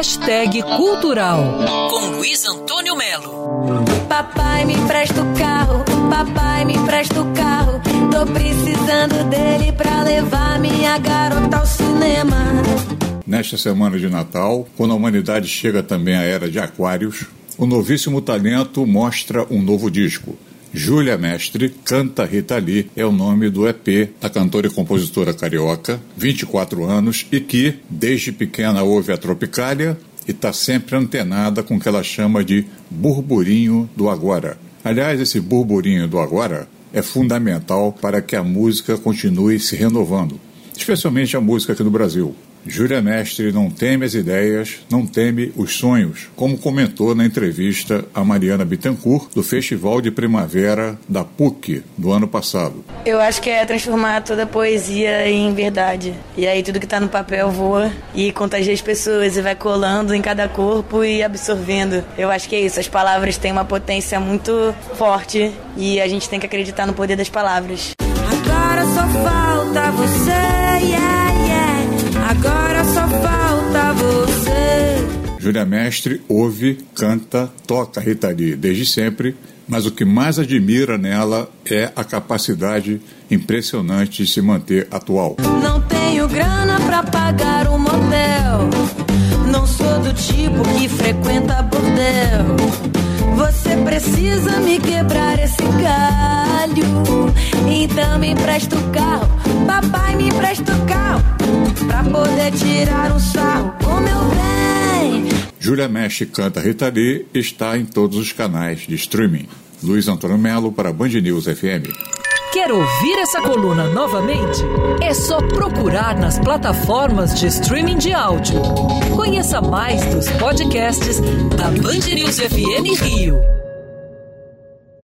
Hashtag Cultural com Luiz Antônio Melo. Papai me empresta o carro, papai me empresta o carro. Tô precisando dele pra levar minha garota ao cinema. Nesta semana de Natal, quando a humanidade chega também à era de Aquários, o novíssimo talento mostra um novo disco. Júlia Mestre Canta Rita Lee é o nome do EP da cantora e compositora carioca, 24 anos, e que, desde pequena, ouve a Tropicália e está sempre antenada com o que ela chama de burburinho do agora. Aliás, esse burburinho do agora é fundamental para que a música continue se renovando, especialmente a música aqui no Brasil. Júlia Mestre não teme as ideias, não teme os sonhos, como comentou na entrevista a Mariana Bittencourt do Festival de Primavera da PUC do ano passado. Eu acho que é transformar toda a poesia em verdade. E aí tudo que está no papel voa e contagia as pessoas e vai colando em cada corpo e absorvendo. Eu acho que é isso. As palavras têm uma potência muito forte e a gente tem que acreditar no poder das palavras. Agora só falta você, Júlia Mestre ouve, canta, toca Rita Lee desde sempre, mas o que mais admira nela é a capacidade impressionante de se manter atual. Não tenho grana pra pagar um motel. Não sou do tipo que frequenta bordel. Você precisa me quebrar esse galho. Então me empresta o carro. Papai me empresta o carro. Pra poder tirar um sarro. Júlia Mestre canta Rita Lee está em todos os canais de streaming. Luiz Antônio Melo para Band News FM. Quer ouvir essa coluna novamente? É só procurar nas plataformas de streaming de áudio. Conheça mais dos podcasts da Band News FM Rio.